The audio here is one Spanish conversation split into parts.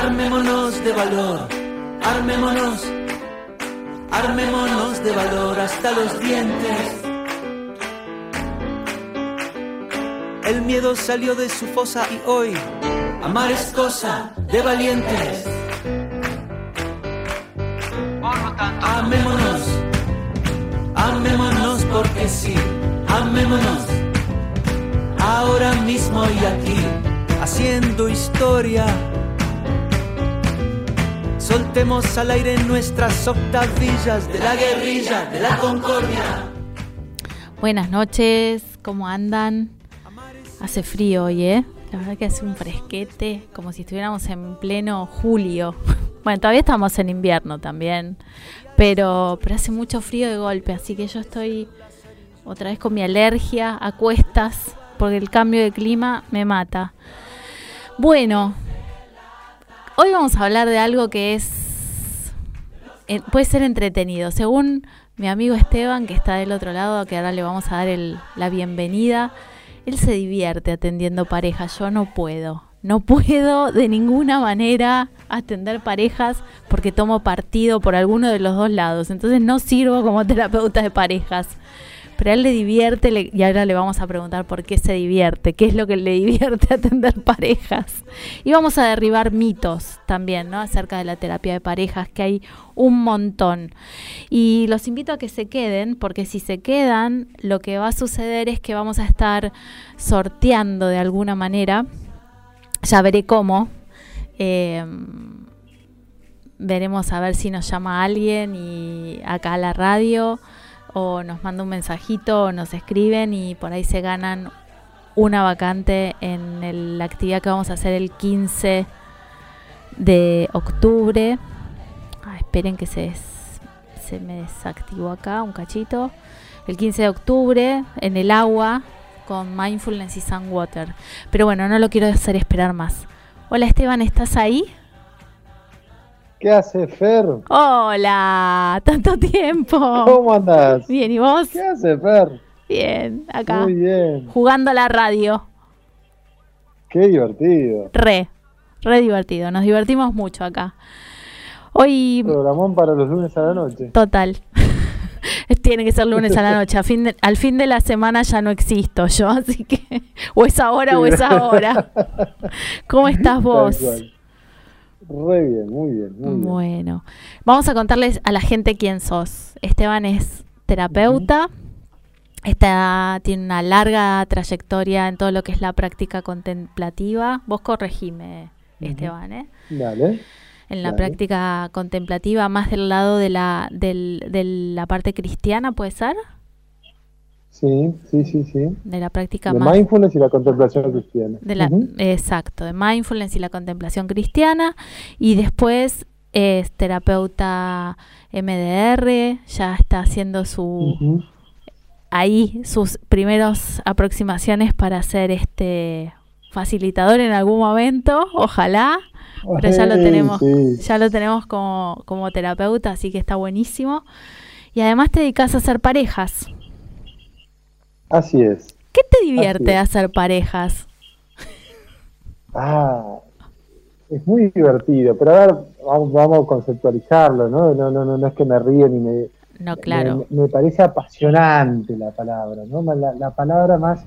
armémonos de valor, armémonos, armémonos de valor hasta los dientes. El miedo salió de su fosa y hoy amar es cosa de valientes. Por lo tanto, amémonos, amémonos porque sí, amémonos. Ahora mismo y aquí, haciendo historia. Soltemos al aire nuestras octavillas de la guerrilla, de la concordia. Buenas noches, ¿cómo andan? Hace frío hoy, ¿eh? La verdad que hace un fresquete, como si estuviéramos en pleno julio. Bueno, todavía estamos en invierno también, pero, pero hace mucho frío de golpe, así que yo estoy otra vez con mi alergia a cuestas, porque el cambio de clima me mata. Bueno, hoy vamos a hablar de algo que es eh, puede ser entretenido. Según mi amigo Esteban, que está del otro lado, que ahora le vamos a dar el, la bienvenida, él se divierte atendiendo parejas, yo no puedo. No puedo de ninguna manera atender parejas porque tomo partido por alguno de los dos lados. Entonces no sirvo como terapeuta de parejas. Pero a él le divierte le- y ahora le vamos a preguntar por qué se divierte, qué es lo que le divierte atender parejas. Y vamos a derribar mitos también, ¿no? Acerca de la terapia de parejas, que hay un montón. Y los invito a que se queden, porque si se quedan, lo que va a suceder es que vamos a estar sorteando de alguna manera, ya veré cómo, eh, veremos a ver si nos llama alguien y acá a la radio nos manda un mensajito o nos escriben y por ahí se ganan una vacante en el- la actividad que vamos a hacer el 15 de octubre. Ah, esperen que se, se me desactivó acá un cachito. El 15 de octubre en el agua con Mindfulness y Sunwater. Pero bueno, no lo quiero hacer esperar más. Hola Esteban, ¿estás ahí? ¿Qué hace Fer? Hola, tanto tiempo. ¿Cómo andás? Bien, ¿y vos? ¿Qué hace Fer? Bien, acá. Muy bien. Jugando a la radio. Qué divertido. Re, re divertido. Nos divertimos mucho acá. Hoy, Programón para los lunes a la noche. total. Tiene que ser lunes a la noche. A fin de- al fin de la semana ya no existo yo, así que o es ahora o es ahora. ¿Cómo estás vos? Tal cual. Re bien, muy bien, muy bien. Bueno, vamos a contarles a la gente quién sos. Esteban es terapeuta, está, tiene una larga trayectoria en todo lo que es la práctica contemplativa. Vos corregime. Esteban, ¿eh? Dale. En la Dale. práctica contemplativa, más del lado de la, del- de la parte cristiana, ¿puede ser? Sí, sí, sí, sí. De la práctica De más... mindfulness y la contemplación cristiana. De la, Ujú. Exacto, de mindfulness y la contemplación cristiana. Y después es terapeuta MDR, ya está haciendo su ahí sus primeros aproximaciones para ser este facilitador en algún momento, ojalá, pero ya lo tenemos, sí. ya lo tenemos como, como terapeuta, así que está buenísimo. Y además te dedicas a hacer parejas. Así es. ¿Qué te divierte hacer parejas? Ah, es muy divertido, pero a ver, vamos, vamos a conceptualizarlo, ¿no? No, no, no, no es que me ríe ni me, No, claro. Me, me parece apasionante la palabra, ¿no? La, la palabra más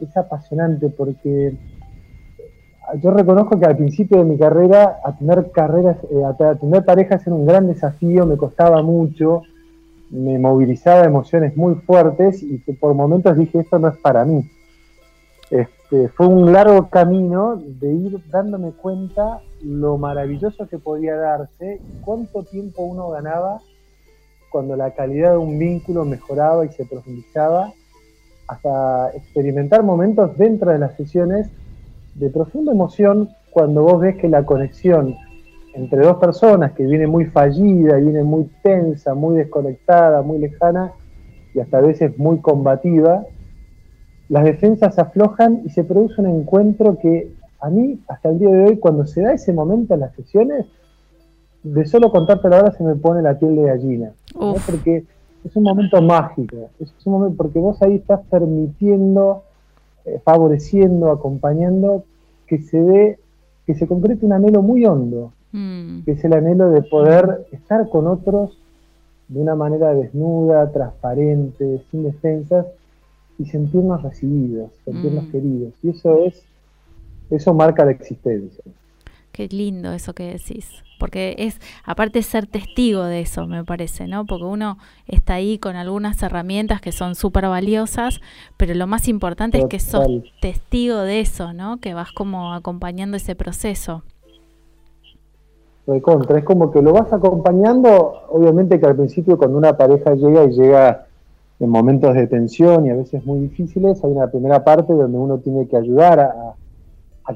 es apasionante porque yo reconozco que al principio de mi carrera, a tener carreras, eh, a, a tener parejas era un gran desafío, me costaba mucho, me movilizaba emociones muy fuertes y que por momentos dije esto no es para mí. Este, fue un largo camino de ir dándome cuenta lo maravilloso que podía darse cuánto tiempo uno ganaba cuando la calidad de un vínculo mejoraba y se profundizaba, hasta experimentar momentos dentro de las sesiones de profunda emoción cuando vos ves que la conexión entre dos personas que viene muy fallida, viene muy tensa, muy desconectada, muy lejana y hasta a veces muy combativa, las defensas aflojan y se produce un encuentro que a mí, hasta el día de hoy, cuando se da ese momento en las sesiones, de solo contarte la hora se me pone la piel de gallina. Porque es un momento mágico, es un momento porque vos ahí estás permitiendo, eh, favoreciendo, acompañando que se dé, que se concrete un anhelo muy hondo, mm. que es el anhelo de poder estar con otros de una manera desnuda, transparente, sin defensas, y sentirnos recibidos, sentirnos mm. queridos. Y eso es, eso marca la existencia. Qué lindo eso que decís, porque es, aparte ser testigo de eso, me parece, ¿no? Porque uno está ahí con algunas herramientas que son súper valiosas, pero lo más importante es que sos testigo de eso, ¿no? Que vas como acompañando ese proceso. Contra, es como que lo vas acompañando, obviamente que al principio cuando una pareja llega y llega en momentos de tensión y a veces muy difíciles, hay una primera parte donde uno tiene que ayudar a,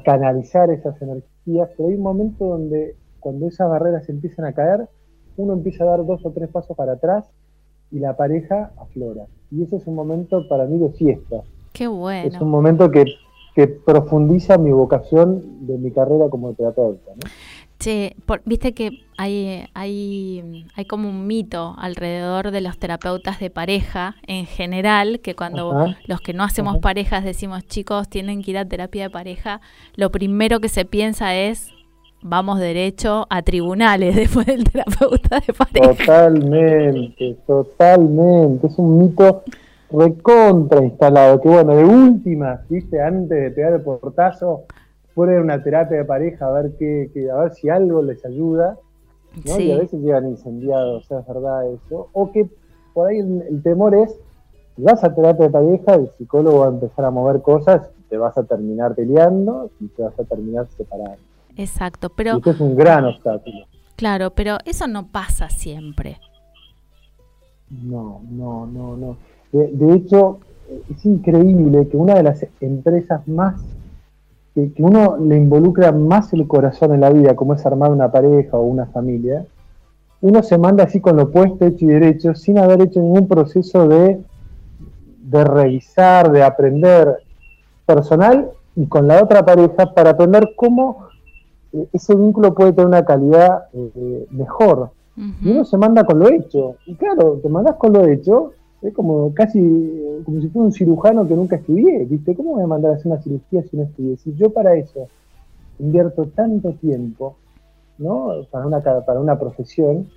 canalizar esas energías, pero hay un momento donde cuando esas barreras empiezan a caer, uno empieza a dar dos o tres pasos para atrás y la pareja aflora. Y ese es un momento para mí de fiesta. Qué bueno. Es un momento que, que profundiza mi vocación de mi carrera como terapeuta. ¿no? Che, viste que hay, hay, hay como un mito alrededor de los terapeutas de pareja en general, que cuando los que no hacemos parejas decimos chicos tienen que ir a terapia de pareja, lo primero que se piensa es vamos derecho a tribunales después del terapeuta de pareja. Totalmente, totalmente, es un mito recontra instalado, que bueno, de última, viste, antes de pegar el portazo, poner una terapia de pareja a ver qué, a ver si algo les ayuda, ¿no? Y a veces llegan incendiados, o sea, es verdad eso. O que por ahí el, temor es, si vas a terapia de pareja, el psicólogo va a empezar a mover cosas, te vas a terminar peleando y te vas a terminar separando. Exacto, pero... esto es un gran obstáculo. Claro, pero eso no pasa siempre. No, no, no, no. de hecho, es increíble que una de las empresas más que, uno le involucra más el corazón en la vida, como es armar una pareja o una familia, uno se manda así con lo puesto, hecho y derecho, sin haber hecho ningún proceso de, de revisar, de aprender personal y con la otra pareja para aprender cómo eh, ese vínculo puede tener una calidad eh, mejor. Y uno se manda con lo hecho. Y claro, te mandas con lo hecho es como casi como si fuera un cirujano que nunca estudié, ¿viste? ¿Cómo me voy a mandar a hacer una cirugía si no estudié? Si yo para eso invierto tanto tiempo, ¿no? Para una, para una profesión,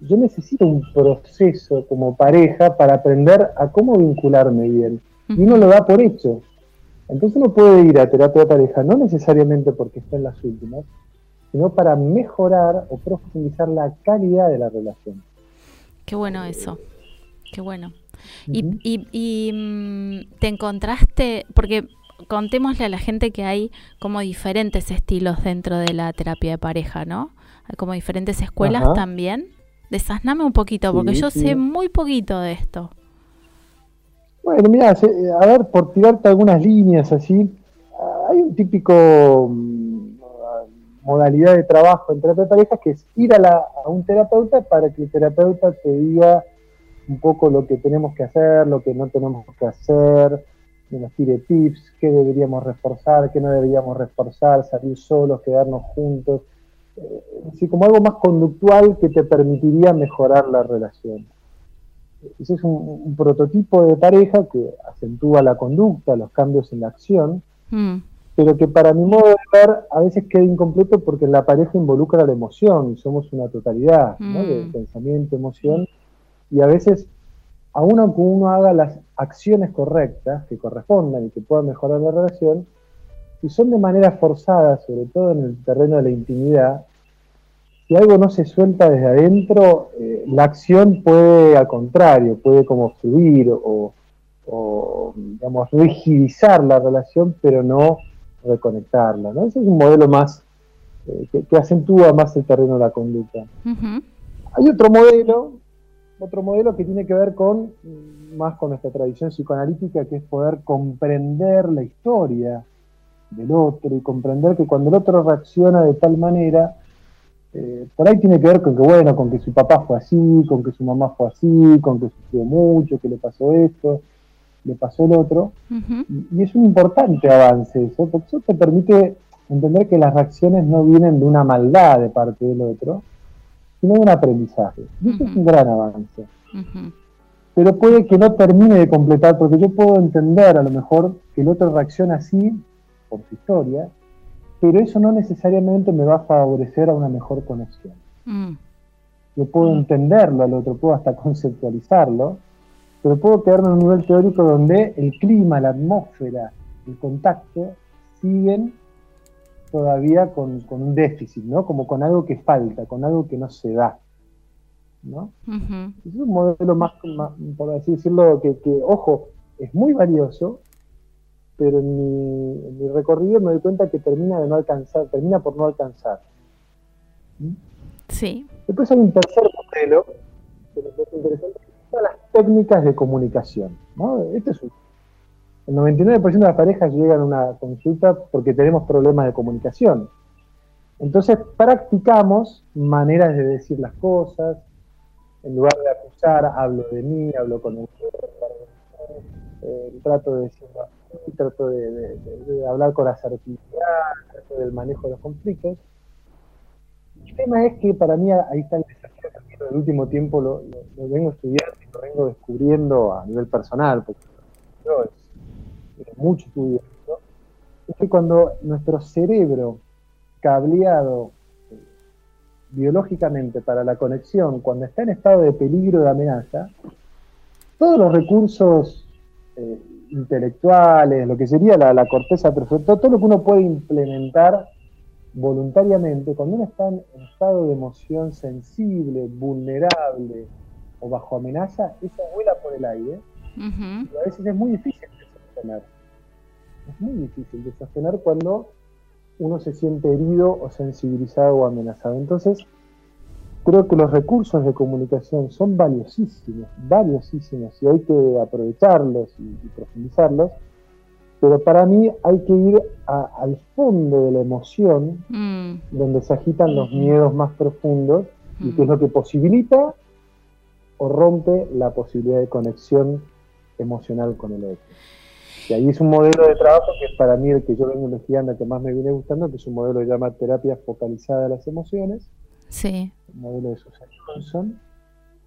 yo necesito un proceso como pareja para aprender a cómo vincularme bien. Y uno lo da por hecho. Entonces uno puede ir a terapia de pareja, no necesariamente porque esté en las últimas, sino para mejorar o profundizar la calidad de la relación. Qué bueno eso. Qué bueno. Y, mm, te encontraste, porque contémosle a la gente que hay como diferentes estilos dentro de la terapia de pareja, ¿no? Hay como diferentes escuelas también. Desasname un poquito, porque yo sé muy poquito de esto. Bueno, mira, a ver, por tirarte algunas líneas así, hay un típico mm, modalidad de trabajo en terapia de pareja que es ir a, la, a un terapeuta para que el terapeuta te diga un poco lo que tenemos que hacer, lo que no tenemos que hacer, nos tire tips, qué deberíamos reforzar, qué no deberíamos reforzar, salir solos, quedarnos juntos, eh, así como algo más conductual que te permitiría mejorar la relación. Ese es un, prototipo de pareja que acentúa la conducta, los cambios en la acción, mm. pero que para mi modo de ver a veces queda incompleto porque la pareja involucra la emoción y somos una totalidad de mm. pensamiento, emoción y a veces, aun aunque uno haga las acciones correctas que correspondan y que puedan mejorar la relación, si son de manera forzada, sobre todo en el terreno de la intimidad, si algo no se suelta desde adentro, eh, la acción puede, al contrario, puede como fluir o, digamos, rigidizar la relación, pero no reconectarla. ¿no? Ese es un modelo más eh, que, acentúa más el terreno de la conducta. Hay otro modelo otro modelo que tiene que ver con más con nuestra tradición psicoanalítica, que es poder comprender la historia del otro y comprender que cuando el otro reacciona de tal manera eh, por ahí tiene que ver con que, bueno, con que su papá fue así, con que su mamá fue así, con que sufrió mucho, que le pasó esto, le pasó el otro. y, y, es un importante avance eso, porque eso te permite entender que las reacciones no vienen de una maldad de parte del otro, sino de un aprendizaje. Y eso es un gran avance. Pero puede que no termine de completar, porque yo puedo entender a lo mejor que el otro reacciona así por su historia, pero eso no necesariamente me va a favorecer a una mejor conexión. Mm. Yo puedo mm. entenderlo al otro, puedo hasta conceptualizarlo, pero puedo quedarme en un nivel teórico donde el clima, la atmósfera, el contacto siguen todavía con, un déficit, ¿no? Como con algo que falta, con algo que no se da. ¿no? Es un modelo más, por así decirlo, que, ojo, es muy valioso, pero en mi, recorrido me doy cuenta que termina de no alcanzar, termina por no alcanzar. ¿Mm? Sí. Después hay un tercer modelo, que me parece interesante, que son las técnicas de comunicación. ¿no? Este es un el 99% de las parejas llegan a una consulta porque tenemos problemas de comunicación. Entonces practicamos maneras de decir las cosas, en lugar de acusar, hablo de mí, hablo con el eh, trato de decir trato de, hablar con asertividad, trato del manejo de los conflictos. El tema es que para mí ahí está el desafío en el último tiempo lo, vengo estudiando y lo vengo descubriendo a nivel personal, porque yo mucho estudio, es que cuando nuestro cerebro cableado eh, biológicamente para la conexión, cuando está en estado de peligro de amenaza, todos los recursos eh, intelectuales, lo que sería la, corteza perfecta, todo lo que uno puede implementar voluntariamente, cuando uno está en estado de emoción sensible, vulnerable o bajo amenaza, eso vuela por el aire. Y a veces es muy difícil Es muy difícil de sostener cuando uno se siente herido o sensibilizado o amenazado. Entonces, creo que los recursos de comunicación son valiosísimos, valiosísimos, y hay que aprovecharlos y, profundizarlos, pero para mí hay que ir al fondo de la emoción, mm. donde se agitan los miedos más profundos, y que es lo que posibilita o rompe la posibilidad de conexión emocional con el otro. Y ahí es un modelo de trabajo que es para mí el que yo vengo investigando, que más me viene gustando, que es un modelo que llama terapia focalizada de las emociones. Sí. Un modelo de Susan Johnson,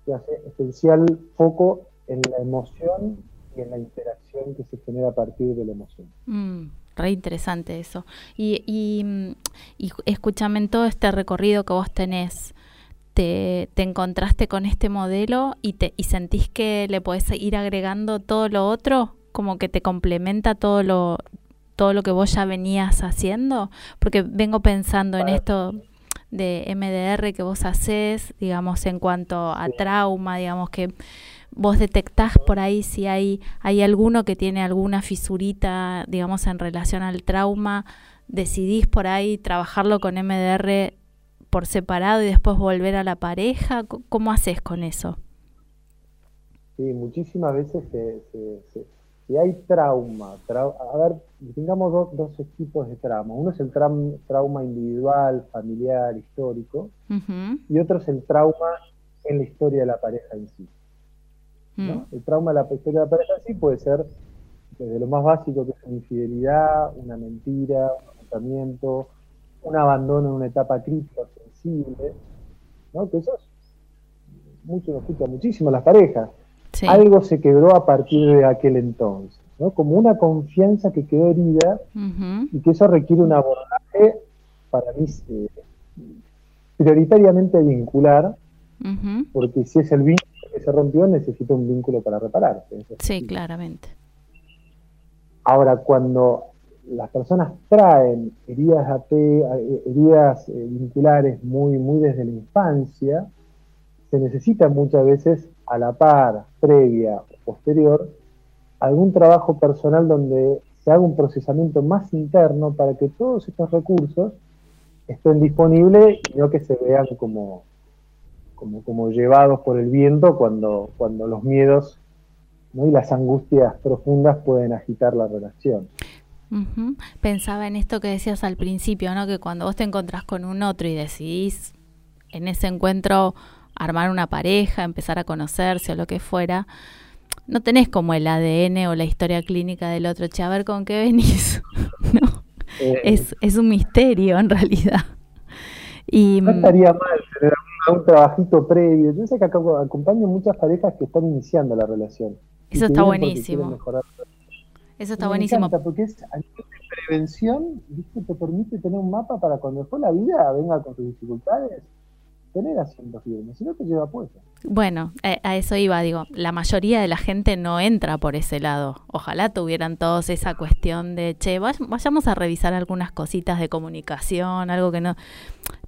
que hace especial foco en la emoción y en la interacción que se genera a partir de la emoción. Mm, re interesante eso. Y, y, y escúchame en todo este recorrido que vos tenés. Te, te, encontraste con este modelo y, te, y sentís que le podés ir agregando todo lo otro como que te complementa todo lo, todo lo que vos ya venías haciendo? Porque vengo pensando en esto de MDR que vos haces, digamos, en cuanto a trauma, digamos que vos detectás por ahí si hay, hay alguno que tiene alguna fisurita, digamos, en relación al trauma, decidís por ahí trabajarlo con MDR por separado y después volver a la pareja, ¿cómo haces con eso? Sí, muchísimas veces se si hay trauma, a ver, tengamos dos, dos tipos de trauma. Uno es el trauma individual, familiar, histórico, y otro es el trauma en la historia de la pareja en sí. Mm. El trauma de la historia de la pareja en sí puede ser desde lo más básico, que es una infidelidad, una mentira, un agotamiento, un abandono en una etapa crítica, sensible, ¿no? que eso es, mucho nos escucha muchísimo las parejas algo se quebró a partir de aquel entonces, ¿no? Como una confianza que quedó herida y que eso requiere un abordaje para mí eh, prioritariamente vincular, porque si es el vínculo que se rompió, necesita un vínculo para repararse. Sí, claramente. Ahora, cuando las personas traen heridas, eh, heridas eh, vinculares muy, muy desde la infancia, se necesita muchas veces a la par, previa o posterior, algún trabajo personal donde se haga un procesamiento más interno para que todos estos recursos estén disponibles y no que se vean como, como, como llevados por el viento cuando, cuando los miedos y las angustias profundas pueden agitar la relación. Pensaba en esto que decías al principio, ¿no? que cuando vos te encontrás con un otro y decidís en ese encuentro armar una pareja, empezar a conocerse o lo que fuera, no tenés como el ADN o la historia clínica del otro, che, a ver con qué venís. no, eh, es, es un misterio en realidad. Y, no estaría mal tener un, trabajito previo. Yo sé que acompaño muchas parejas que están iniciando la relación. Eso está buenísimo. Eso está buenísimo. porque es a nivel de prevención, ¿viste? te permite tener un mapa para cuando después la vida venga con sus dificultades, tener asientos firmes, si no te lleva puesto. Bueno, a, eso iba, digo, la mayoría de la gente no entra por ese lado. Ojalá tuvieran todos esa cuestión de, che, vayamos a revisar algunas cositas de comunicación, algo que no,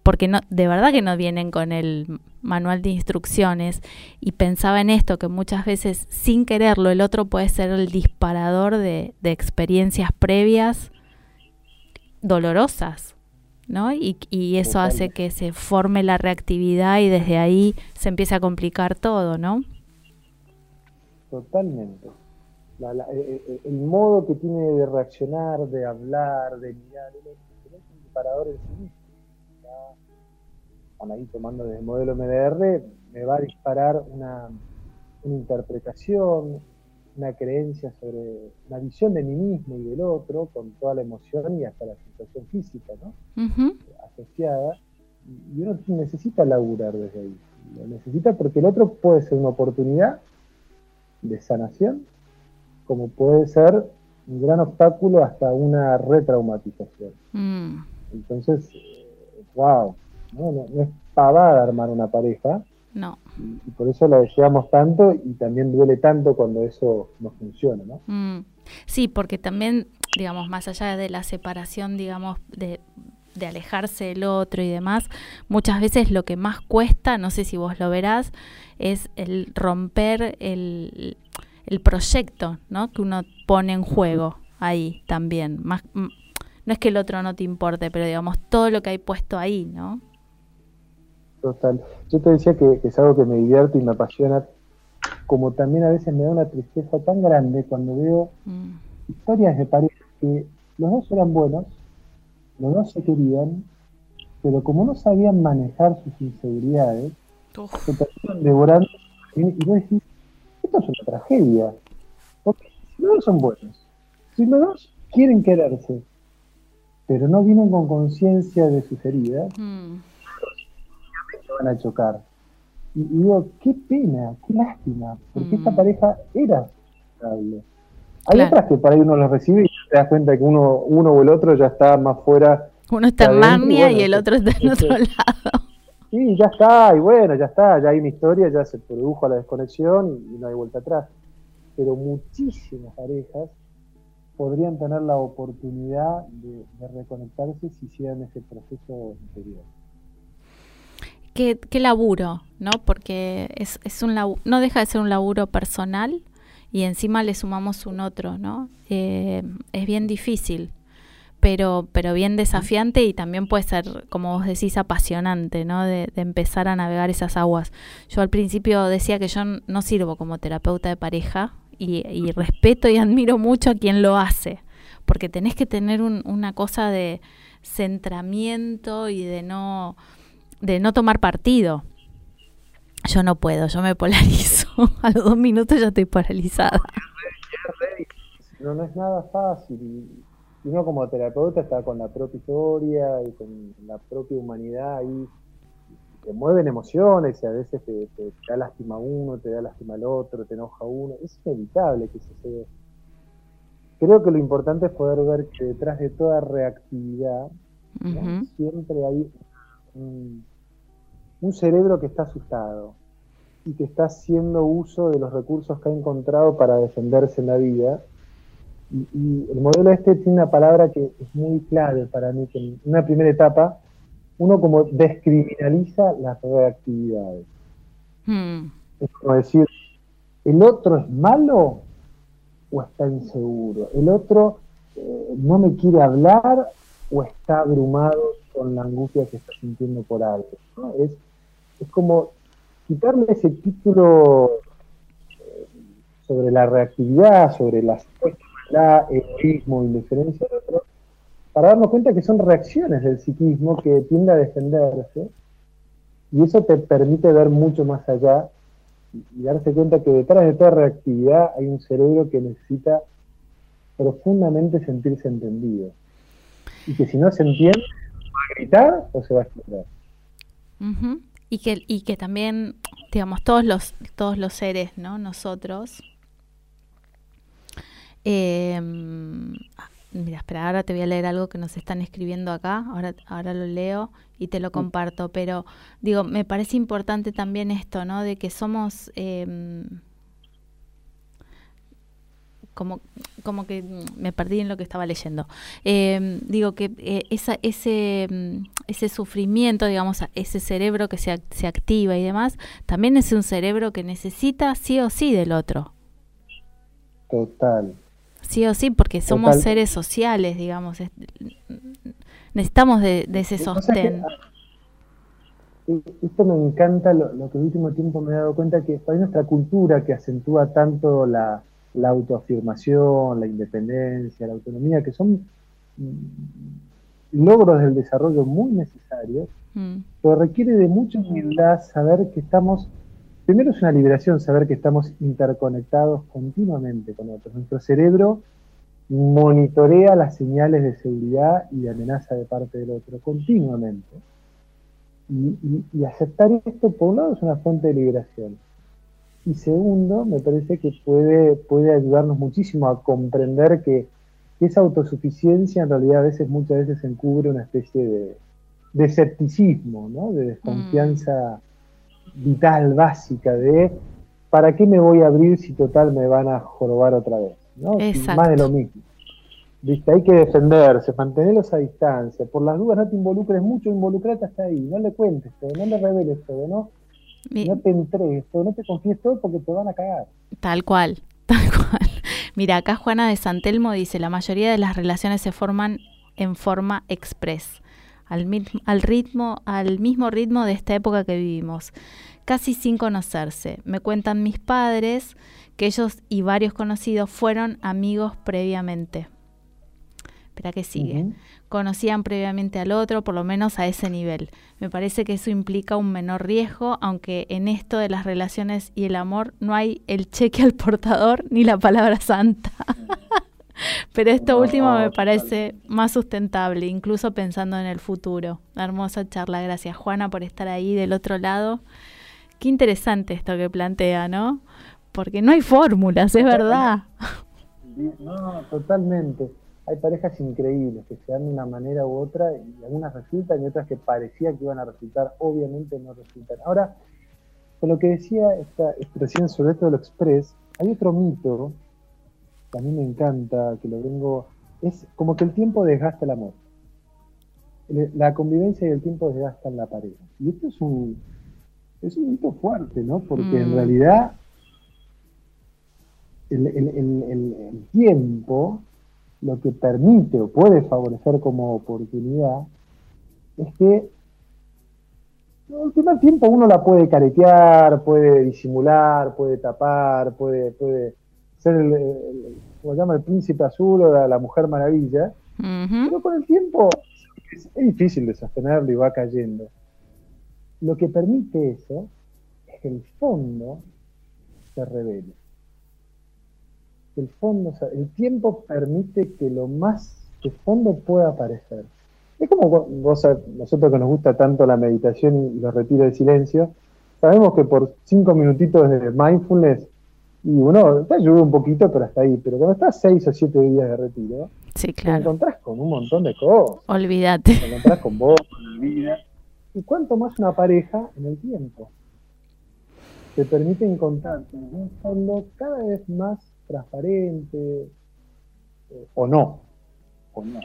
porque no, de verdad que no vienen con el manual de instrucciones y pensaba en esto, que muchas veces sin quererlo el otro puede ser el disparador de, de experiencias previas dolorosas ¿no? Y, y eso hace que se forme la reactividad y desde ahí se empiece a complicar todo, ¿no? Totalmente. La, eh, eh, eh, el, modo que tiene de reaccionar, de hablar, de mirar, es un disparador en sí mismo. ahí tomando desde el modelo MDR, me va a disparar una, una interpretación, una creencia sobre una visión de mí mismo y del otro, con toda la emoción y hasta la sensación física, ¿no? Asociada. Y uno necesita laburar desde ahí. Lo necesita porque el otro puede ser una oportunidad de sanación, como puede ser un gran obstáculo hasta una retraumatización. Mm. Entonces, wow, no, no es pavada armar una pareja, no. Y, por eso lo deseamos tanto y también duele tanto cuando eso no funciona, ¿no? Mm. Sí, porque también, digamos, más allá de la separación, digamos, de, alejarse del otro y demás, muchas veces lo que más cuesta, no sé si vos lo verás, es el romper el, el proyecto, ¿no? Que uno pone en juego ahí también. Más, mm, no es que el otro no te importe, pero digamos, todo lo que hay puesto ahí, ¿no? Total. Yo te decía que, es algo que me divierte y me apasiona, como también a veces me da una tristeza tan grande cuando veo mm. historias de parejas que los dos eran buenos, los dos se querían, pero como no sabían manejar sus inseguridades, se terminan devorando y, vos decís, esto es una tragedia. Porque si los dos son buenos, si los dos quieren quererse, pero no vienen con conciencia de sus heridas, mm van a chocar. Y, digo, qué pena, qué lástima, porque esta mm. pareja era estable. Hay otras que para ahí uno los recibe y te das cuenta que uno, uno o el otro ya está más fuera. Uno está en Magnia y, el otro está en otro lado. Sí, ya está, y bueno, ya está, ya hay una historia, ya se produjo la desconexión y, no hay vuelta atrás. Pero muchísimas parejas podrían tener la oportunidad de, de reconectarse si hicieran ese proceso interior qué, laburo, ¿no? Porque es, es un no deja de ser un laburo personal y encima le sumamos un otro, ¿no? Eh, es bien difícil, pero, pero bien desafiante y también puede ser, como vos decís, apasionante, ¿no? De, empezar a navegar esas aguas. Yo al principio decía que yo no sirvo como terapeuta de pareja y, y respeto y admiro mucho a quien lo hace, porque tenés que tener una cosa de centramiento y de no de no tomar partido. Yo no puedo, yo me polarizo. A los dos minutos ya estoy paralizada. No, no es nada fácil. Y uno como terapeuta está con la propia historia y con la propia humanidad ahí. Te mueven emociones y a veces te, da lástima uno, te da lástima al otro, te enoja uno. Es inevitable que suceda. Creo que lo importante es poder ver que detrás de toda reactividad siempre hay un, cerebro que está asustado y que está haciendo uso de los recursos que ha encontrado para defenderse en la vida. Y, el modelo este tiene una palabra que es muy clave para mí, que en una primera etapa uno como descriminaliza las reactividades. Hmm. Es como decir, ¿el otro es malo o está inseguro? ¿El otro eh, no me quiere hablar o está abrumado con la angustia que está sintiendo por algo. Es, es como quitarle ese título eh, sobre la reactividad, sobre la la egoísmo, indiferencia del otro, para darnos cuenta que son reacciones del psiquismo que tiende a defenderse Y eso te permite ver mucho más allá y darse cuenta que detrás de toda reactividad hay un cerebro que necesita profundamente sentirse entendido. Y que si no se entiende, a gritar o se va a explotar. Y que, y que también, digamos, todos los, todos los seres, ¿no? Nosotros. Eh, mira, espera, ahora te voy a leer algo que nos están escribiendo acá, ahora, ahora lo leo y te lo comparto, pero digo, me parece importante también esto, ¿no? De que somos... Eh, como, como que me perdí en lo que estaba leyendo. Eh, digo que eh, esa, ese, mm, ese sufrimiento, digamos, ese cerebro que se, se activa y demás, también es un cerebro que necesita sí o sí del otro. Total. Sí o sí, porque somos seres sociales, digamos. necesitamos de, ese sostén. esto me encanta, lo, lo, que en último tiempo me he dado cuenta que es nuestra cultura que acentúa tanto la, la autoafirmación, la independencia, la autonomía, que son logros del desarrollo muy necesarios, mm. pero requiere de mucha humildad saber que estamos, primero es una liberación, saber que estamos interconectados continuamente con otros. Nuestro cerebro monitorea las señales de seguridad y de amenaza de parte del otro continuamente. y aceptar esto, por un lado, es una fuente de liberación y segundo, me parece que puede, puede ayudarnos muchísimo a comprender que, esa autosuficiencia en realidad a veces, muchas veces encubre una especie de, de escepticismo, ¿no? de desconfianza mm. vital, básica, de ¿para qué me voy a abrir si total me van a jorobar otra vez? ¿no? Más de lo mismo. ¿Viste? Hay que defenderse, mantenerlos a distancia. Por las dudas no te involucres mucho, involucrate hasta ahí. No le cuentes todo, no le reveles todo, ¿no? No te entregues, no te confíes todo porque te van a cagar. Tal cual, tal cual. Mira, acá Juana de Santelmo dice, la mayoría de las relaciones se forman en forma express, al, al ritmo, al mismo ritmo de esta época que vivimos, casi sin conocerse. Me cuentan mis padres que ellos y varios conocidos fueron amigos previamente. Espera que sigue conocían previamente al otro, por lo menos a ese nivel. Me parece que eso implica un menor riesgo, aunque en esto de las relaciones y el amor no hay el cheque al portador ni la palabra santa. Pero esto último me parece más sustentable, incluso pensando en el futuro. hermosa charla, gracias Juana por estar ahí del otro lado. Qué interesante esto que plantea, ¿no? Porque no hay fórmulas, es verdad. No, totalmente hay parejas increíbles que se dan de una manera u otra y algunas resultan y otras que parecía que iban a resultar, obviamente no resultan. Ahora, con lo que decía esta expresión sobre esto de lo express, hay otro mito que a mí me encanta, que lo vengo, es como que el tiempo desgasta el amor. La convivencia y el tiempo desgastan la pareja. Y esto es un, es un mito fuerte, ¿no? Porque en mm. realidad el, el tiempo lo que permite o puede favorecer como oportunidad es que el primer tiempo uno la puede caretear, puede disimular, puede tapar, puede, puede ser el, como llama el príncipe azul o la, mujer maravilla, pero con el tiempo es, difícil de sostenerlo y va cayendo. Lo que permite eso es que el fondo se revele el fondo, el tiempo permite que lo más de fondo pueda aparecer. Es como vos, nosotros que nos gusta tanto la meditación y los retiros de silencio, sabemos que por cinco minutitos de mindfulness, y uno te ayuda un poquito, pero hasta ahí. Pero cuando estás seis o siete días de retiro, sí, claro. te encontrás con un montón de cosas. Olvídate. Te encontrás con vos, con la vida. Y cuánto más una pareja en el tiempo. Te permite encontrarte en un fondo cada vez más transparente eh, o no. O no.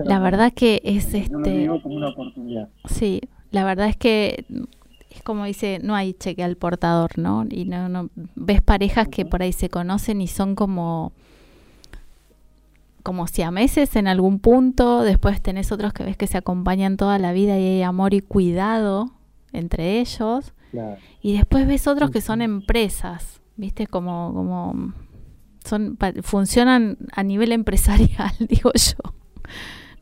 La verdad que es este. como una oportunidad. Sí, la verdad es que es como dice, no hay cheque al portador, ¿no? Y no, no ves parejas que por ahí se conocen y son como como si a meses en algún punto, después tenés otros que ves que se acompañan toda la vida y hay amor y cuidado entre ellos. Y después ves otros que son empresas, ¿viste? Como, como son, funcionan a nivel empresarial, digo yo.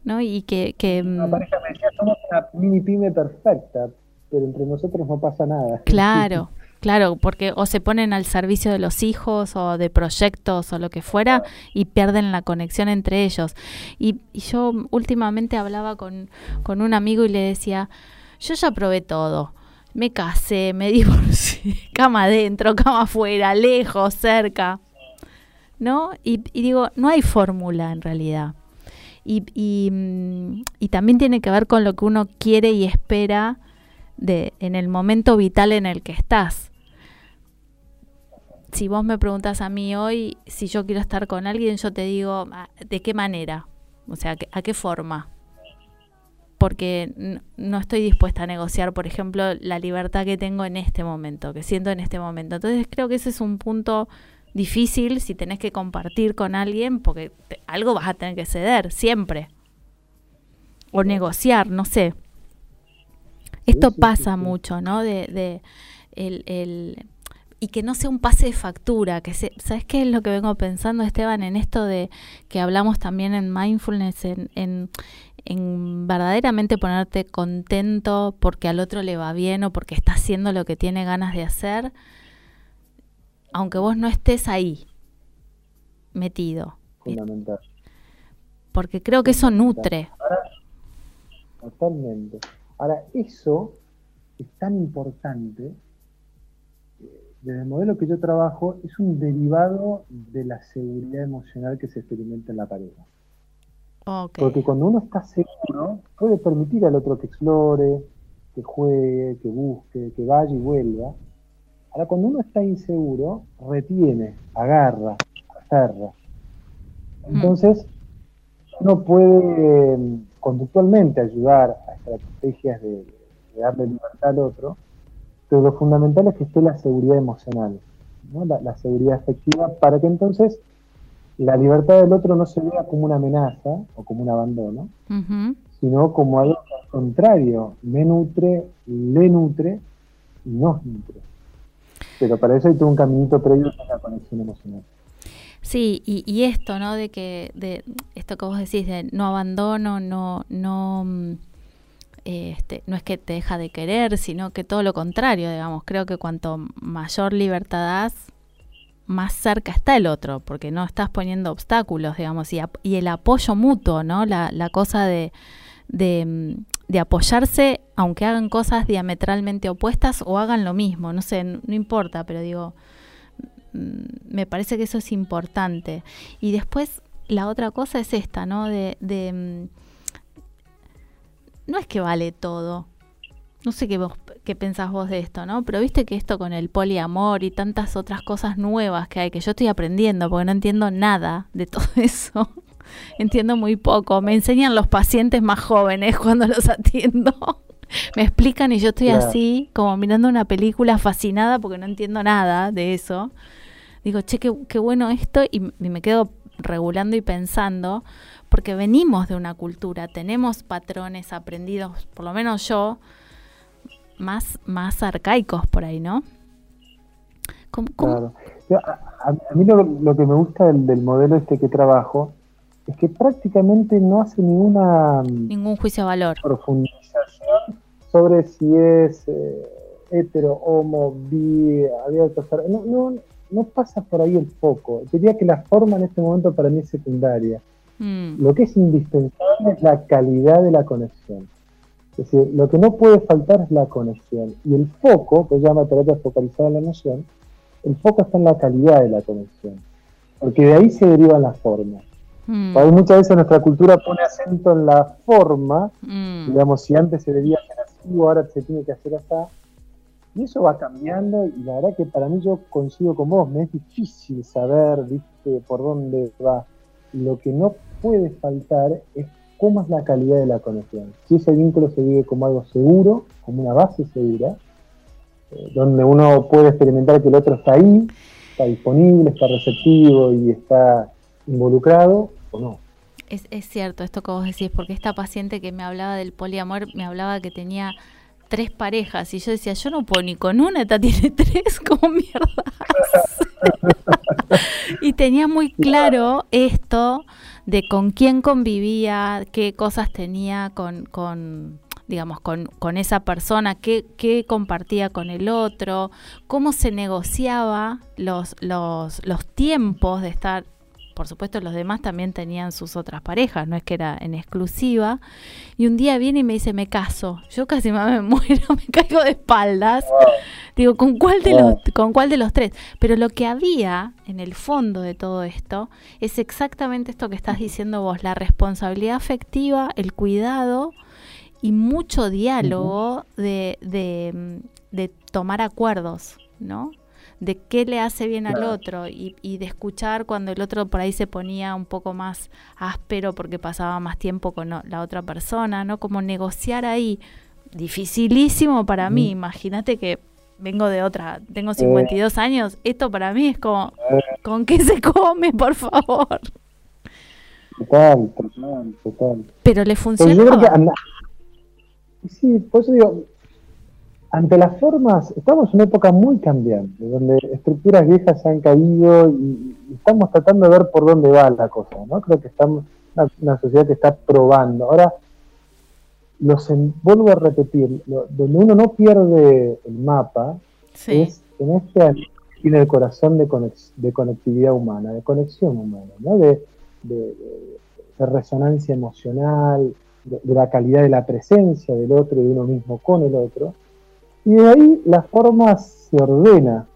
¿No? Y que... que pareja me decía, somos una mini pyme perfecta. pero entre nosotros no pasa nada. Claro, claro, porque o se ponen al servicio de los hijos o de proyectos o lo que fuera y pierden la conexión entre ellos. Y, y yo últimamente hablaba con, con un amigo y le decía, yo ya probé todo. Me casé, me divorcié, cama adentro, cama afuera, lejos, cerca. ¿No? Y, y digo, no hay fórmula en realidad. Y, y, mm, y también tiene que ver con lo que uno quiere y espera de, en el momento vital en el que estás. Si vos me preguntas a mí hoy si yo quiero estar con alguien, yo te digo, ah, ¿de qué manera? O sea, ¿a qué forma? Porque no estoy dispuesta a negociar, por ejemplo, la libertad que tengo en este momento, que siento en este momento. Entonces creo que ese es un punto difícil si tenés que compartir con alguien, porque te, algo vas a tener que ceder, siempre. O negociar, no sé. Esto pasa mucho, ¿no? De, de el, el, y que no sea un pase de factura, que se, ¿sabes qué es lo que vengo pensando, Esteban, en esto de que hablamos también en mindfulness, en, en, en verdaderamente ponerte contento porque al otro le va bien o porque está haciendo lo que tiene ganas de hacer, aunque vos no estés ahí metido. Fundamental. Porque creo que eso nutre. Totalmente. Ahora, eso es tan importante. Desde el modelo que yo trabajo, es un derivado de la seguridad emocional que se experimenta en la pareja. Porque cuando uno está seguro, puede permitir al otro que explore, que juegue, que busque, que vaya y vuelva. Ahora, cuando uno está inseguro, retiene, agarra, aferra. Entonces, uno puede eh, conductualmente ayudar a estrategias de, darle libertad al otro, pero lo fundamental es que esté la seguridad emocional, ¿no? la, la, seguridad afectiva, para que entonces la libertad del otro no se vea como una amenaza o como un abandono, uh -huh. sino como algo contrario me nutre, le nutre y nos nutre. Pero para eso hay todo un caminito previo a la conexión emocional. Sí, y, y, esto, ¿no? De que, de esto que vos decís, de no abandono, no, no, este, no es que te deja de querer, sino que todo lo contrario, digamos. Creo que cuanto mayor libertad das, más cerca está el otro, porque no estás poniendo obstáculos, digamos, y, el apoyo mutuo, ¿no? La, cosa de, de, apoyarse, aunque hagan cosas diametralmente opuestas o hagan lo mismo, no sé, no, no importa, pero digo, me parece que eso es importante. Y después la otra cosa es esta, ¿no? De, de no es que vale todo. No sé qué, vos, qué pensás vos de esto, ¿no? Pero viste que esto con el poliamor y tantas otras cosas nuevas que hay, que yo estoy aprendiendo porque no entiendo nada de todo eso. entiendo muy poco. Me enseñan los pacientes más jóvenes cuando los atiendo. me explican y yo estoy claro. así, como mirando una película fascinada porque no entiendo nada de eso. Digo, che, qué, qué bueno esto y, y me quedo regulando y pensando, porque venimos de una cultura, tenemos patrones aprendidos, por lo menos yo, más, más arcaicos por ahí, ¿no? ¿Cómo, cómo? Claro. A, a, mí lo, lo, que me gusta del, del, modelo este que trabajo es que prácticamente no hace ninguna ningún juicio de valor profundización sobre si es eh, hetero, homo, bi, abierto, no, no, no pasa por ahí el foco. Diría que la forma en este momento para mí es secundaria. Mm. Lo que es indispensable es la calidad de la conexión. Es decir, lo que no puede faltar es la conexión. Y el foco, que se llama terapia focalizada en la emoción, el foco está en la calidad de la conexión. Porque de ahí se derivan las formas. Mm. Muchas veces nuestra cultura pone acento en la forma, mm. digamos, si antes se debía hacer así o ahora se tiene que hacer así. Y eso va cambiando y la verdad que para mí yo coincido con vos, me es difícil saber, viste, por dónde va. Lo que no puede faltar es cómo es la calidad de la conexión. Si ese vínculo se vive como algo seguro, como una base segura, eh, donde uno puede experimentar que el otro está ahí, está disponible, está receptivo y está involucrado, o no. Es, es cierto esto que vos decís, porque esta paciente que me hablaba del poliamor me hablaba que tenía tres parejas y yo decía, yo no puedo ni con una, esta tiene tres, como mierda. y tenía muy claro esto de con quién convivía, qué cosas tenía con, con digamos, con, con esa persona, qué, qué, compartía con el otro, cómo se negociaba los, los, los tiempos de estar por supuesto los demás también tenían sus otras parejas, no es que era en exclusiva. Y un día viene y me dice, me caso. Yo casi me muero, me caigo de espaldas. Digo, ¿con cuál, de los, ¿con cuál de los tres? Pero lo que había en el fondo de todo esto es exactamente esto que estás diciendo vos, la responsabilidad afectiva, el cuidado y mucho diálogo de, de, de tomar acuerdos, ¿no? De qué le hace bien al otro y, de escuchar cuando el otro por ahí se ponía un poco más áspero porque pasaba más tiempo con la otra persona, ¿no? Como negociar ahí, dificilísimo para mí, imagínate que vengo de otra, tengo 52 años, esto para mí es como, ¿con qué se come, por favor? Total, total, total. Pero le funciona. Sí, por eso digo, ante las formas, estamos en una época muy cambiante, donde estructuras viejas se han caído y, estamos tratando de ver por dónde va la cosa, ¿no? Creo que estamos una, una sociedad que está probando. Ahora, los vuelvo a repetir, donde uno no pierde el mapa es en este tiene el corazón de, de conectividad humana, de conexión humana, ¿no? de, de, resonancia emocional, de, la calidad de la presencia del otro y de uno mismo con el otro y de ahí la forma se ordena.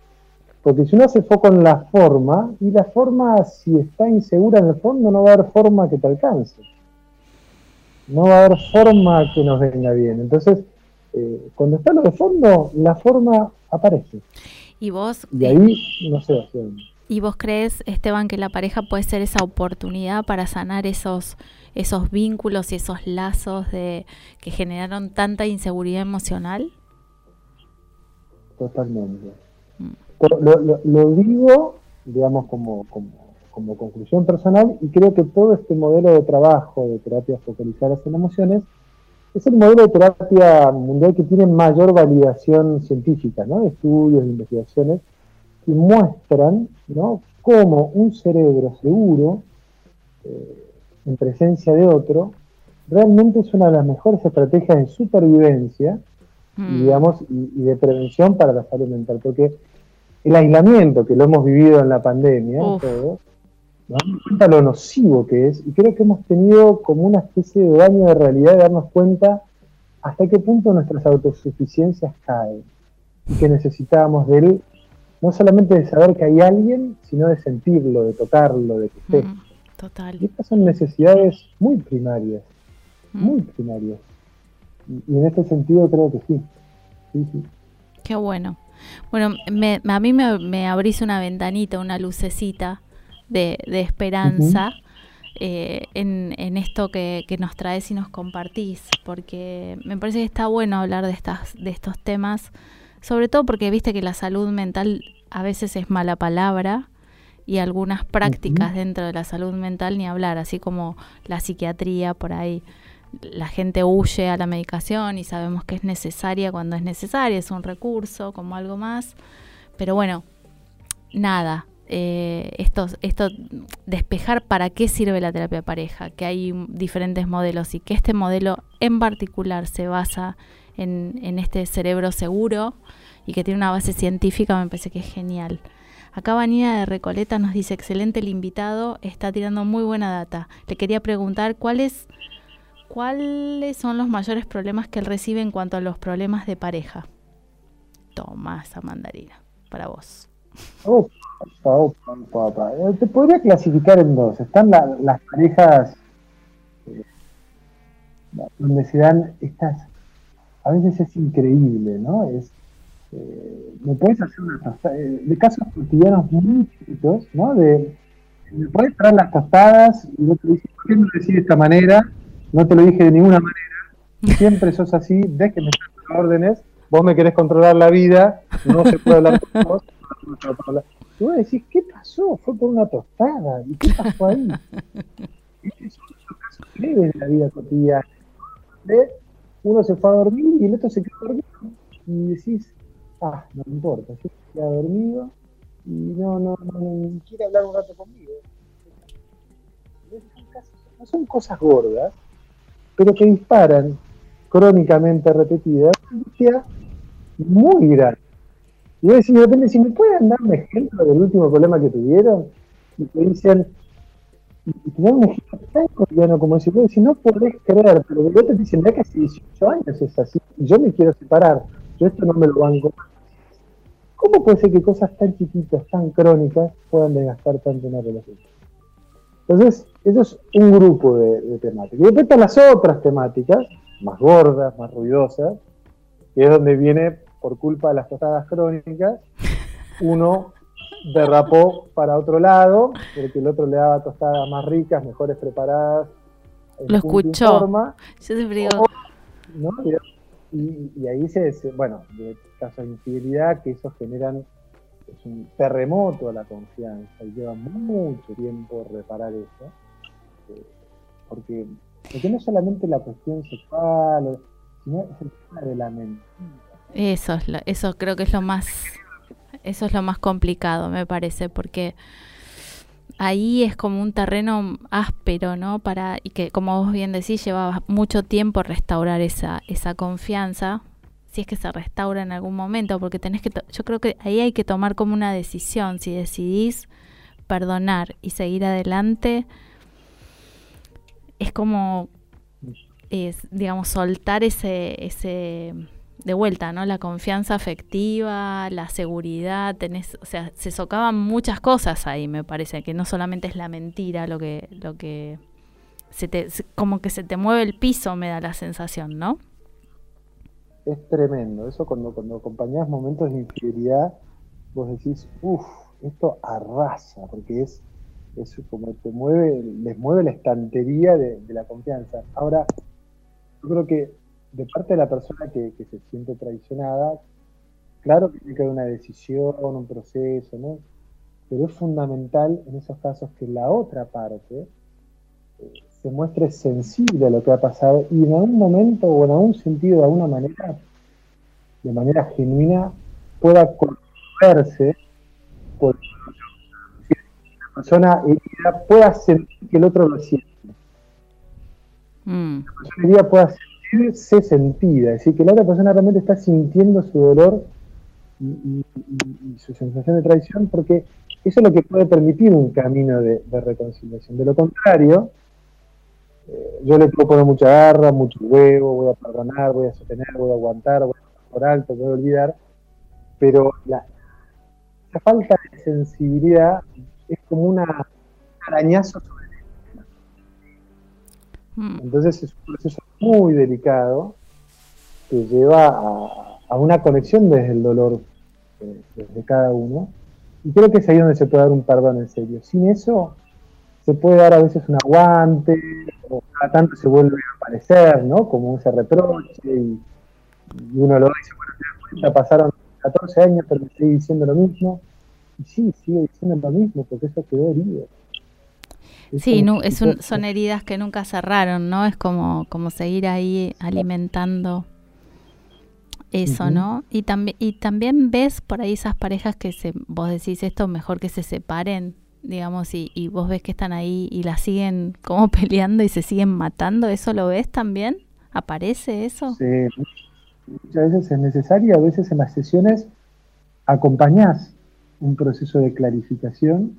Porque si uno hace foco en la forma, y la forma, si está insegura en el fondo, no va a haber forma que te alcance. No va a haber forma que nos venga bien. Entonces, eh, cuando está lo de fondo, la forma aparece. Y vos. Y ahí no sé ¿Y vos crees, Esteban, que la pareja puede ser esa oportunidad para sanar esos, esos vínculos y esos lazos de, que generaron tanta inseguridad emocional? Totalmente. Mm. Lo, digo, digamos, como, como, conclusión personal y creo que todo este modelo de trabajo de terapias focalizadas en emociones es el modelo de terapia mundial que tiene mayor validación científica, ¿no? estudios, investigaciones, que muestran ¿no? cómo un cerebro seguro, eh, en presencia de otro, realmente es una de las mejores estrategias de supervivencia mm. digamos, y, de prevención para la salud mental, porque el aislamiento que lo hemos vivido en la pandemia, todos, nos damos cuenta lo nocivo que es, y creo que hemos tenido como una especie de daño de realidad de darnos cuenta hasta qué punto nuestras autosuficiencias caen, y que necesitábamos de él, no solamente de saber que hay alguien, sino de sentirlo, de tocarlo, de que esté. Mm, total. Y estas son necesidades muy primarias, mm. muy primarias. Y en este sentido creo que sí. Qué bueno. Bueno, a mí me, abrís una ventanita, una lucecita de, esperanza eh, en, esto que, nos traes y nos compartís, porque me parece que está bueno hablar de, estas, de estos temas, sobre todo porque viste que la salud mental a veces es mala palabra y algunas prácticas dentro de la salud mental ni hablar, así como la psiquiatría por ahí la gente huye a la medicación y sabemos que es necesaria cuando es necesaria, es un recurso como algo más. Pero bueno, nada, eh, esto, esto, despejar para qué sirve la terapia pareja, que hay diferentes modelos y que este modelo en particular se basa en, en este cerebro seguro y que tiene una base científica, me parece que es genial. Acá Vanina de Recoleta nos dice, excelente el invitado, está tirando muy buena data. Le quería preguntar cuál es ¿Cuáles son los mayores problemas que él recibe en cuanto a los problemas de pareja? Toma esa para vos. Eh, te podría clasificar en dos. Están las parejas eh, donde se dan estas. A veces es increíble, ¿no? Es. Eh, me puedes hacer una de casos cotidianos muy chiquitos, ¿no? De. Me puedes traer las tostadas y el otro dice, ¿por qué no decir de esta manera? No te lo dije de ninguna manera, siempre sos así, me estás dando órdenes, vos me querés controlar la vida, no se puede hablar con vos, y vos decís, ¿qué pasó? Fue por una tostada, ¿y qué pasó ahí? Estos son los casos leves de la vida cotidiana. Uno se fue a dormir y el otro se quedó dormido. Y decís, ah, no me importa, yo se queda dormido y no, no, no, no, quiere hablar un rato conmigo. No son cosas gordas, pero que disparan crónicamente repetida, es una angustia muy grande. Y yo decía, depende, si me pueden dar un ejemplo del último problema que tuvieron, y te dicen, y te dan un ejemplo tan cotidiano como si puedes decir, no podés creer, pero otro te dicen, ya hace 18 años es así, y yo me quiero separar, yo esto no me lo banco. ¿Cómo puede ser que cosas tan chiquitas, tan crónicas, puedan desgastar tanto una relación? Entonces, eso es un grupo de, temáticas. Y después están las otras temáticas, más gordas, más ruidosas, que es donde viene, por culpa de las tostadas crónicas, uno derrapó para otro lado, porque el otro le daba tostadas más ricas, mejores preparadas. Lo escuchó. Yo Y, ahí se, bueno, de casos de infidelidad, que eso generan es un terremoto a la confianza y lleva mucho tiempo reparar eso. Eh, porque, porque no es solamente la cuestión sexual, sino es el tema de la mentira. Eso, es eso creo que es lo más eso es lo más complicado, me parece, porque ahí es como un terreno áspero, ¿no? Para y que como vos bien decís, lleva mucho tiempo restaurar esa esa confianza, si es que se restaura en algún momento, porque tenés que yo creo que ahí hay que tomar como una decisión, si decidís perdonar y seguir adelante es como es digamos soltar ese ese de vuelta, ¿no? La confianza afectiva, la seguridad, tenés, o sea, se socavan muchas cosas ahí, me parece, que no solamente es la mentira lo que, lo que se te, como que se te mueve el piso, me da la sensación, ¿no? Es tremendo, eso cuando, cuando acompañás momentos de infidelidad, vos decís, uff, esto arrasa, porque es, es como te mueve, les mueve la estantería de la confianza. Ahora, yo creo que de parte de la persona que, se siente traicionada, claro que tiene que haber una decisión, un proceso, ¿no? Pero es fundamental en esos casos que la otra parte eh, se muestre sensible a lo que ha pasado y en algún momento o en algún sentido, de alguna manera, de manera genuina, pueda conmoverse por la persona herida pueda sentir que el otro lo siente. Mm. La persona herida pueda sentir se sentida, es decir, que la otra persona realmente está sintiendo su dolor y, su sensación de traición, porque eso es lo que puede permitir un camino de, reconciliación. De lo contrario, eh, yo le puedo poner mucha garra, mucho huevo, voy a perdonar, voy a sostener, voy a aguantar, voy a por alto, voy a olvidar, pero la, falta de sensibilidad es como una arañazo sobre Mm. Entonces es un proceso muy delicado que lleva a, una conexión desde el dolor eh, de cada uno. Y creo que es ahí donde se puede dar un perdón en serio. Sin eso se puede dar a veces un aguante, cada tanto se vuelve a aparecer, ¿no? Como ese reproche, y, uno lo dice, bueno, ya pasaron 14 años, pero me sigue diciendo lo mismo. Y sí, sigue diciendo lo mismo, porque eso quedó herido. Sí, no, es son heridas que nunca cerraron, ¿no? Es como, como seguir ahí alimentando eso, ¿no? Y, también y también ves por ahí esas parejas que se, vos decís esto, mejor que se separen, digamos, y, y vos ves que están ahí y la siguen como peleando y se siguen matando, ¿eso lo ves también? ¿Aparece eso? Sí, muchas veces es necesario, a veces en las sesiones acompañás un proceso de clarificación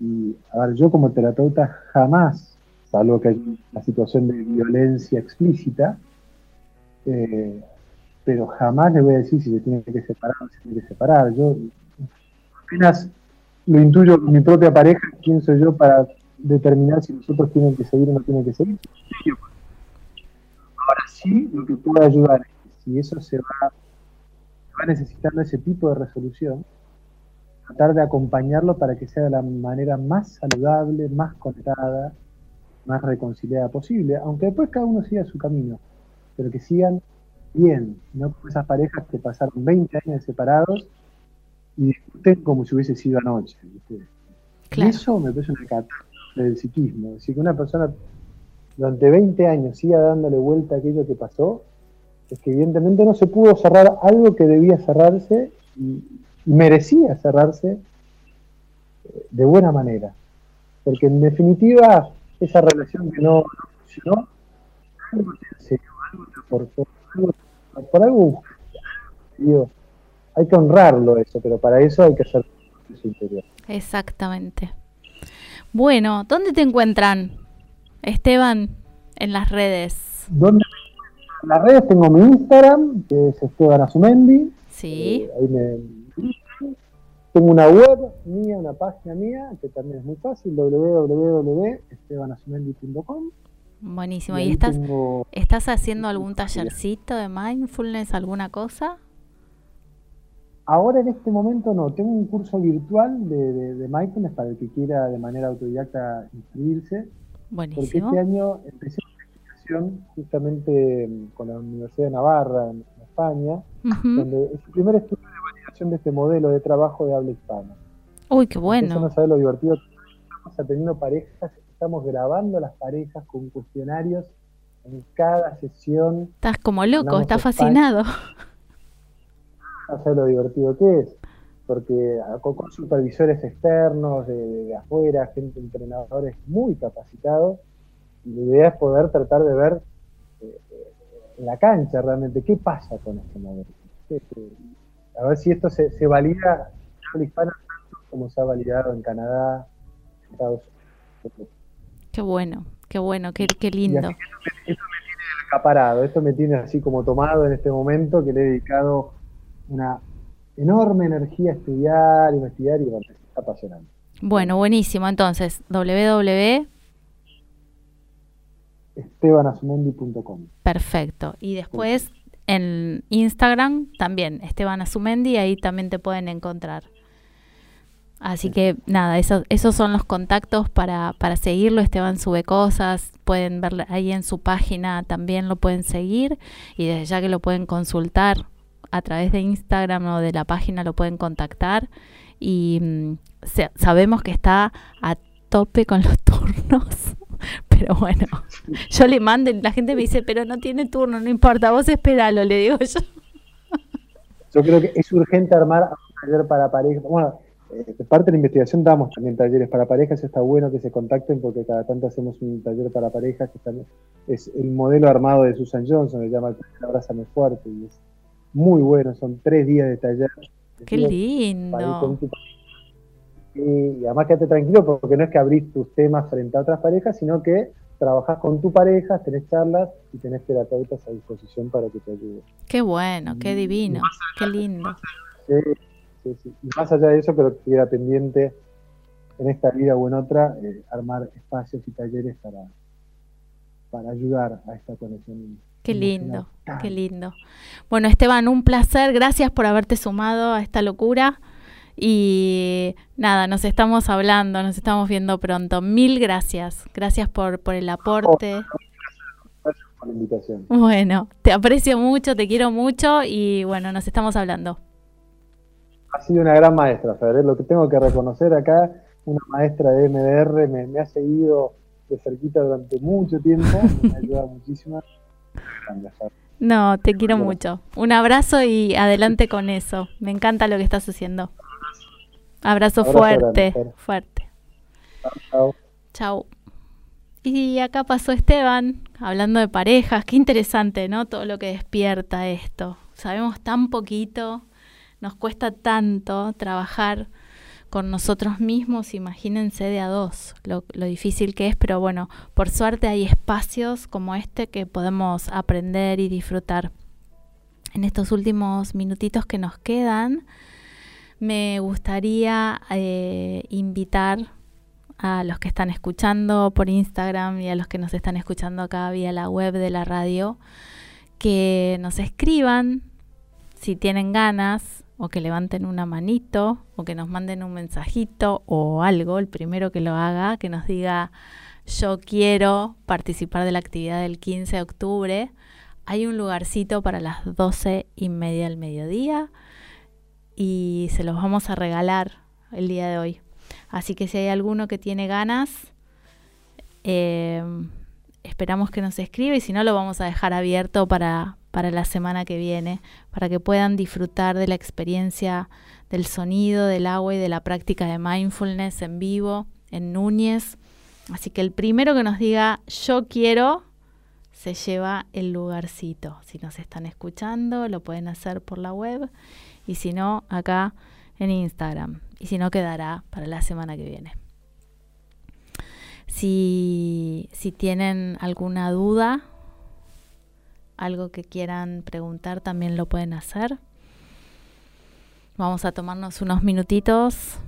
y, a ver, yo como terapeuta jamás, salvo que hay una situación de violencia explícita, eh, pero jamás le voy a decir si se tiene que separar o se tiene que separar. Yo apenas lo intuyo con mi propia pareja, quién soy yo para determinar si nosotros tienen que seguir o no tienen que seguir. Ahora sí, lo que puede ayudar es que si eso se va, se va necesitando ese tipo de resolución, tratar de acompañarlo para que sea de la manera más saludable, más conectada, más reconciliada posible, aunque después cada uno siga su camino, pero que sigan bien, no como esas parejas que pasaron 20 años separados y discuten como si hubiese sido anoche. eso me parece una catástrofe del psiquismo, es decir, que una persona durante 20 años siga dándole vuelta a aquello que pasó, es que evidentemente no se pudo cerrar algo que debía cerrarse y, merecía cerrarse eh, de buena manera. Porque en definitiva, esa relación que no, funcionó, algo te enseñó, por, por, algo, digo, hay que honrarlo eso, pero para eso hay que hacer su interior. Exactamente. Bueno, ¿dónde te encuentran, Esteban, en las redes? ¿Dónde? En las redes tengo mi Instagram, que es Esteban Azumendi. Sí. Eh, ahí me, tengo una web mía, una página mía, que también es muy fácil, www.estebanasumendi.com. Buenísimo. ¿Y, estás, estás haciendo algún tallercito de mindfulness, alguna cosa? Ahora en este momento no, tengo un curso virtual de, mindfulness para el que quiera de manera autodidacta inscribirse. Buenísimo. Porque este año empecé una investigación justamente con la Universidad de Navarra en, España, donde es el primer estudio de validación de este modelo de trabajo de habla hispana. Uy, qué bueno. no sabes lo divertido estamos atendiendo parejas, estamos grabando las parejas con cuestionarios en cada sesión. Estás como loco, estás fascinado no lo divertido que es, porque con supervisores externos, de, afuera, gente, entrenadores muy capacitados, y la idea es poder tratar de ver eh, en la cancha realmente qué pasa con este modelo. A ver si esto se, se valida en hispana como se ha validado en Canadá, en Estados Unidos. Qué bueno, qué bueno, qué, qué lindo. esto me, esto me tiene acaparado, esto me tiene así como tomado en este momento que le he dedicado una enorme energía estudiar, investigar y bueno, es apasionante. Bueno, buenísimo. Entonces, www. Perfecto. Y después en Instagram también, Esteban Azumendi, ahí también te pueden encontrar. Así que nada, esos, esos son los contactos para, para seguirlo. Esteban sube cosas, pueden ver ahí en su página, también lo pueden seguir y desde ya que lo pueden consultar a través de Instagram o de la página lo pueden contactar y mm, sabemos que está a tope con los turnos. Pero bueno, yo le mando la gente me dice, pero no tiene turno, no importa, vos esperalo, le digo yo. Yo creo que es urgente armar un taller para parejas. Bueno, eh, parte de la investigación damos también talleres para parejas, está bueno que se contacten porque cada tanto hacemos un taller para parejas que también es el modelo armado de Susan Johnson, se llama el taller Abrázame Fuerte y es muy bueno, son tres días de taller. Qué lindo. Y además quédate tranquilo porque no es que abrís tus temas frente a otras parejas, sino que trabajás con tu pareja, tenés charlas y tenés terapeutas a disposición para que te ayuden. Qué bueno, qué divino, qué lindo. Sí, sí, Y más allá de eso, creo que queda pendiente en esta vida o en otra, eh, armar espacios y talleres para, para ayudar a esta conexión Qué lindo, qué lindo. Bueno, Esteban, un placer. Gracias por haberte sumado a esta locura. Y nada, nos estamos hablando, nos estamos viendo pronto. Mil gracias. Gracias por, por el aporte. Gracias por la invitación. Bueno, te aprecio mucho, te quiero mucho y bueno, nos estamos hablando. Ha sido una gran maestra, Feder. Lo que tengo que reconocer acá, una maestra de MDR, me, me ha seguido de cerquita durante mucho tiempo, me ha ayudado muchísimo. No, te quiero mucho. Un abrazo y adelante con eso. Me encanta lo que estás haciendo. Abrazo, fuerte, fuerte. Chao. Chao. Y acá pasó Esteban, hablando de parejas. Qué interesante, ¿no? Todo lo que despierta esto. Sabemos tan poquito, nos cuesta tanto trabajar con nosotros mismos, imagínense de a dos, lo, difícil que es, pero bueno, por suerte hay espacios como este que podemos aprender y disfrutar. En estos últimos minutitos que nos quedan, me gustaría eh, invitar a los que están escuchando por Instagram y a los que nos están escuchando acá vía la web de la radio, que nos escriban si tienen ganas o que levanten una manito o que nos manden un mensajito o algo, el primero que lo haga, que nos diga yo quiero participar de la actividad del 15 de octubre. Hay un lugarcito para las 12 y media del mediodía y se los vamos a regalar el día de hoy. Así que si hay alguno que tiene ganas, eh, esperamos que nos escriba y si no lo vamos a dejar abierto para, para la semana que viene, para que puedan disfrutar de la experiencia del sonido, del agua y de la práctica de mindfulness en vivo en Núñez. Así que el primero que nos diga yo quiero, se lleva el lugarcito. Si nos están escuchando, lo pueden hacer por la web y si no, acá en Instagram. Y si no, quedará para la semana que viene. Si, si tienen alguna duda, algo que quieran preguntar, también lo pueden hacer. Vamos a tomarnos unos minutitos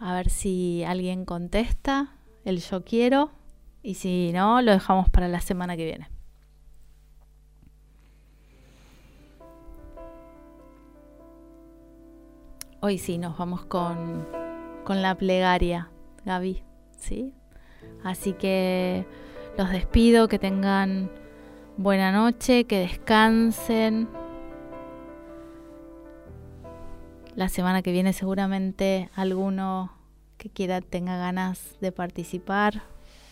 a ver si alguien contesta el yo quiero y si no, lo dejamos para la semana que viene. Hoy sí, nos vamos con, con la plegaria, Gaby, ¿sí? Así que los despido, que tengan buena noche, que descansen. La semana que viene seguramente alguno que quiera tenga ganas de participar,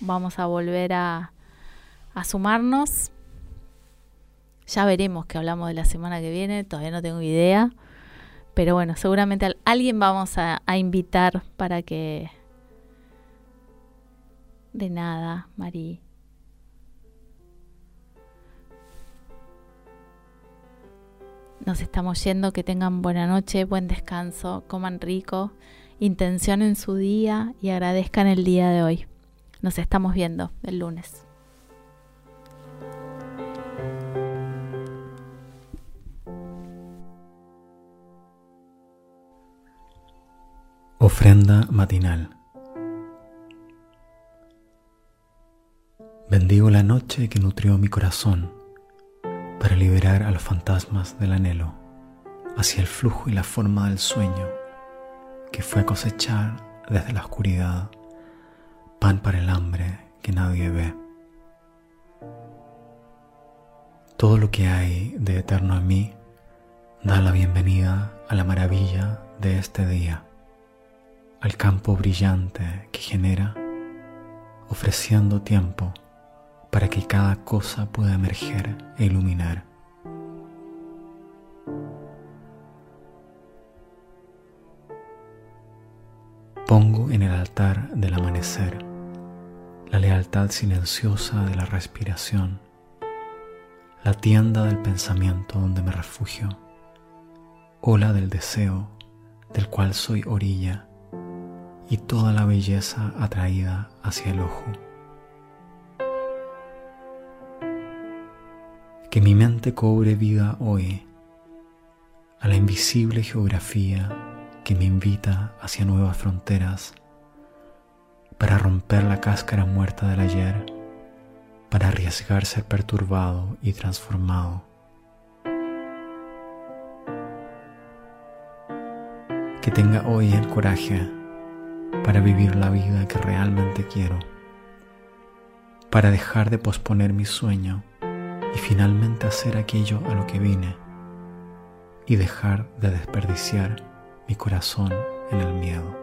vamos a volver a, a sumarnos. Ya veremos que hablamos de la semana que viene, todavía no tengo idea. Pero bueno, seguramente alguien vamos a, invitar para que... De nada, Marí. Nos estamos yendo, que tengan buena noche, buen descanso, coman rico, intención en su día y agradezcan el día de hoy. Nos estamos viendo el lunes. Ofrenda matinal. Bendigo la noche que nutrió mi corazón para liberar a los fantasmas del anhelo hacia el flujo y la forma del sueño que fue cosechar desde la oscuridad pan para el hambre que nadie ve. Todo lo que hay de eterno en mí da la bienvenida a la maravilla de este día al campo brillante que genera, ofreciendo tiempo para que cada cosa pueda emerger e iluminar. Pongo en el altar del amanecer la lealtad silenciosa de la respiración, la tienda del pensamiento donde me refugio, ola del deseo del cual soy orilla y toda la belleza atraída hacia el ojo. Que mi mente cobre vida hoy a la invisible geografía que me invita hacia nuevas fronteras para romper la cáscara muerta del ayer, para arriesgar ser perturbado y transformado. Que tenga hoy el coraje para vivir la vida que realmente quiero, para dejar de posponer mi sueño y finalmente hacer aquello a lo que vine y dejar de desperdiciar mi corazón en el miedo.